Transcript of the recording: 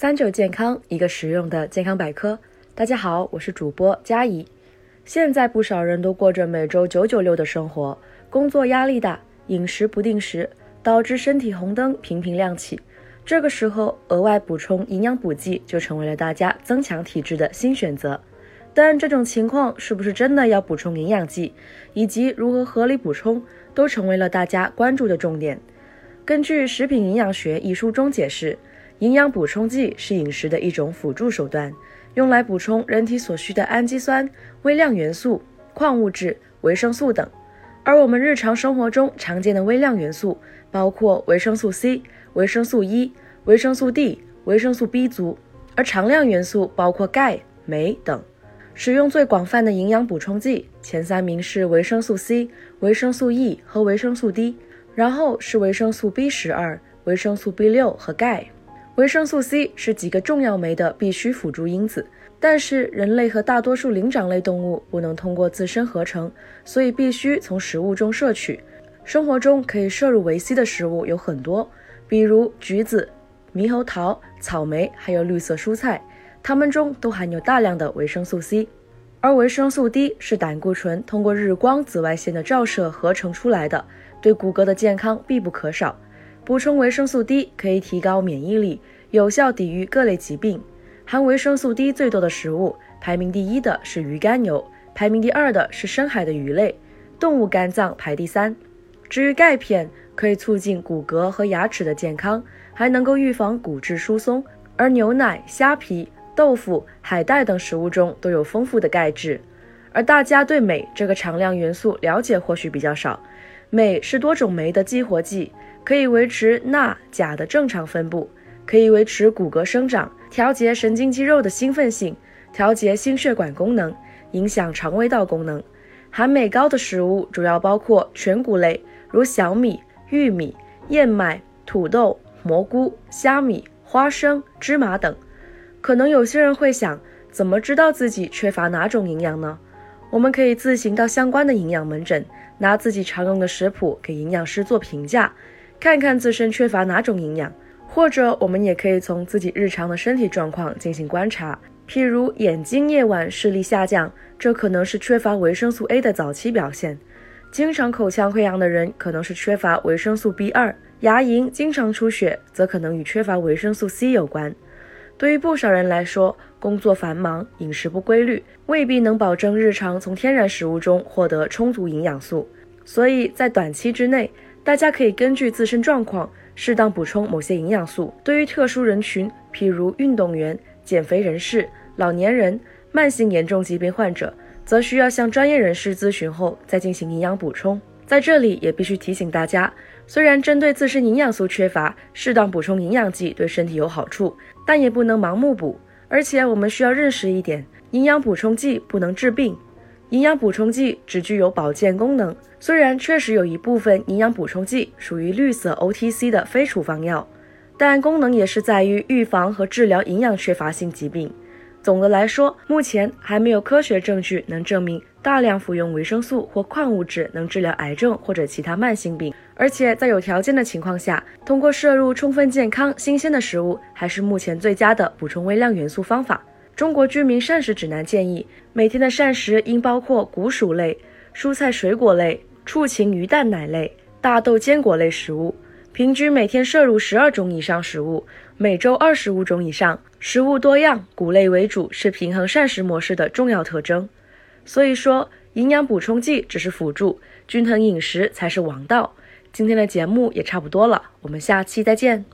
三九健康，一个实用的健康百科。大家好，我是主播佳怡。现在不少人都过着每周九九六的生活，工作压力大，饮食不定时，导致身体红灯频频亮起。这个时候，额外补充营养补剂就成为了大家增强体质的新选择。但这种情况是不是真的要补充营养剂，以及如何合理补充，都成为了大家关注的重点。根据《食品营养学》一书中解释。营养补充剂是饮食的一种辅助手段，用来补充人体所需的氨基酸、微量元素、矿物质、维生素等。而我们日常生活中常见的微量元素包括维生素 C、维生素 E、维生素 D、维生素 B 族，而常量元素包括钙、镁等。使用最广泛的营养补充剂前三名是维生素 C、维生素 E 和维生素 D，然后是维生素 B 十二、维生素 B 六和钙。维生素 C 是几个重要酶的必须辅助因子，但是人类和大多数灵长类动物不能通过自身合成，所以必须从食物中摄取。生活中可以摄入维 C 的食物有很多，比如橘子、猕猴桃、草莓，还有绿色蔬菜，它们中都含有大量的维生素 C。而维生素 D 是胆固醇通过日光紫外线的照射合成出来的，对骨骼的健康必不可少。补充维生素 D 可以提高免疫力，有效抵御各类疾病。含维生素 D 最多的食物，排名第一的是鱼肝油，排名第二的是深海的鱼类，动物肝脏排第三。至于钙片，可以促进骨骼和牙齿的健康，还能够预防骨质疏松。而牛奶、虾皮、豆腐、海带等食物中都有丰富的钙质。而大家对镁这个常量元素了解或许比较少，镁是多种酶的激活剂。可以维持钠、钾的正常分布，可以维持骨骼生长，调节神经肌肉的兴奋性，调节心血管功能，影响肠胃道功能。含镁高的食物主要包括全谷类，如小米、玉米、燕麦、土豆、蘑菇、虾米、花生、芝麻等。可能有些人会想，怎么知道自己缺乏哪种营养呢？我们可以自行到相关的营养门诊，拿自己常用的食谱给营养师做评价。看看自身缺乏哪种营养，或者我们也可以从自己日常的身体状况进行观察。譬如眼睛夜晚视力下降，这可能是缺乏维生素 A 的早期表现；经常口腔溃疡的人可能是缺乏维生素 B2；牙龈经常出血，则可能与缺乏维生素 C 有关。对于不少人来说，工作繁忙、饮食不规律，未必能保证日常从天然食物中获得充足营养素，所以在短期之内。大家可以根据自身状况适当补充某些营养素。对于特殊人群，譬如运动员、减肥人士、老年人、慢性严重疾病患者，则需要向专业人士咨询后再进行营养补充。在这里也必须提醒大家，虽然针对自身营养素缺乏，适当补充营养剂对身体有好处，但也不能盲目补。而且我们需要认识一点，营养补充剂不能治病。营养补充剂只具有保健功能，虽然确实有一部分营养补充剂属于绿色 OTC 的非处方药，但功能也是在于预防和治疗营养缺乏性疾病。总的来说，目前还没有科学证据能证明大量服用维生素或矿物质能治疗癌症或者其他慢性病。而且在有条件的情况下，通过摄入充分健康新鲜的食物，还是目前最佳的补充微量元素方法。中国居民膳食指南建议，每天的膳食应包括谷薯类、蔬菜水果类、畜禽鱼蛋奶类、大豆坚果类食物，平均每天摄入十二种以上食物，每周二十五种以上。食物多样，谷类为主是平衡膳食模式的重要特征。所以说，营养补充剂只是辅助，均衡饮食才是王道。今天的节目也差不多了，我们下期再见。